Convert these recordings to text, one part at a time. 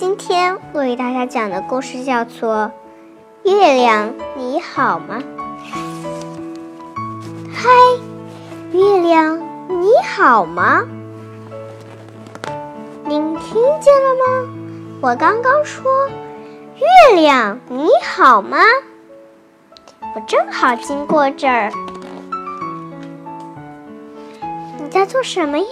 今天我给大家讲的故事叫做《月亮你好吗》。嗨，月亮你好吗？您听见了吗？我刚刚说：“月亮你好吗？”我正好经过这儿。你在做什么呀？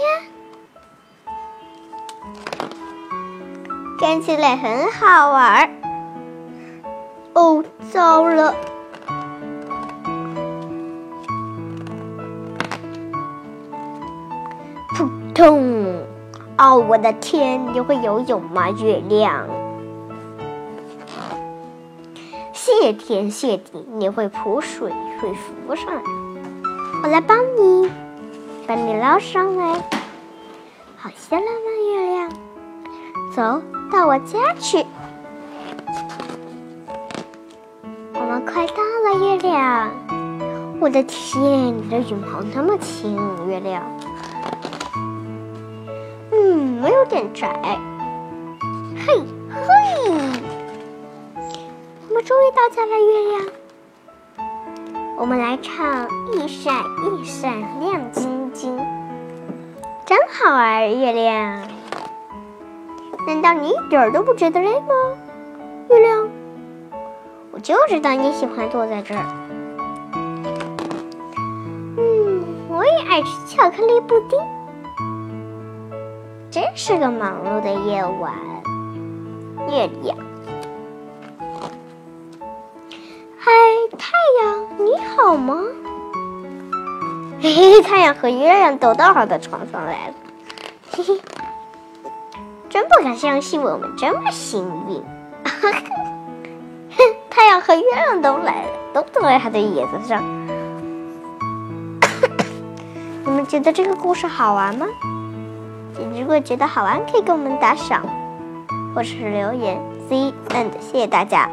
看起来很好玩儿。哦，糟了！扑通！哦，我的天！你会游泳吗，月亮？谢天谢地，你会扑水，会浮上来。我来帮你，把你捞上来。好些了吗，月亮？走到我家去。我们快到了，月亮。我的天，你的羽毛那么轻，月亮。嗯，我有点窄。嘿，嘿，我们终于到家了，月亮。我们来唱一闪一闪亮晶晶，真好玩，月亮。难道你一点儿都不觉得累吗，月亮？我就知道你喜欢坐在这儿。嗯，我也爱吃巧克力布丁。真是个忙碌的夜晚，月亮。嗨，太阳，你好吗？嘿嘿，太阳和月亮都到我的床上来了，嘿嘿，真不敢相信我们这么幸运。太阳和月亮都来了，都坐在他的椅子上。你们觉得这个故事好玩吗？如果觉得好玩，可以给我们打赏，或者是留言。See and，谢谢大家。